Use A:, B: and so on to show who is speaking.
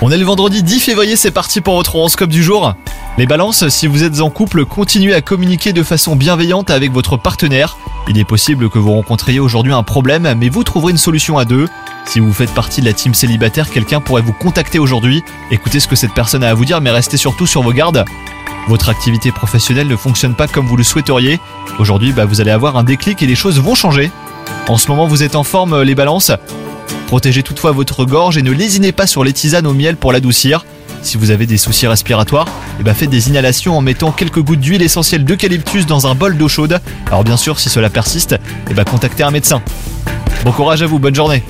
A: On est le vendredi 10 février, c'est parti pour votre horoscope du jour. Les balances, si vous êtes en couple, continuez à communiquer de façon bienveillante avec votre partenaire. Il est possible que vous rencontriez aujourd'hui un problème, mais vous trouverez une solution à deux. Si vous faites partie de la team célibataire, quelqu'un pourrait vous contacter aujourd'hui. Écoutez ce que cette personne a à vous dire, mais restez surtout sur vos gardes. Votre activité professionnelle ne fonctionne pas comme vous le souhaiteriez. Aujourd'hui, bah, vous allez avoir un déclic et les choses vont changer. En ce moment, vous êtes en forme, les balances. Protégez toutefois votre gorge et ne lésinez pas sur les tisanes au miel pour l'adoucir. Si vous avez des soucis respiratoires, eh ben faites des inhalations en mettant quelques gouttes d'huile essentielle d'eucalyptus dans un bol d'eau chaude. Alors bien sûr, si cela persiste, eh ben contactez un médecin. Bon courage à vous, bonne journée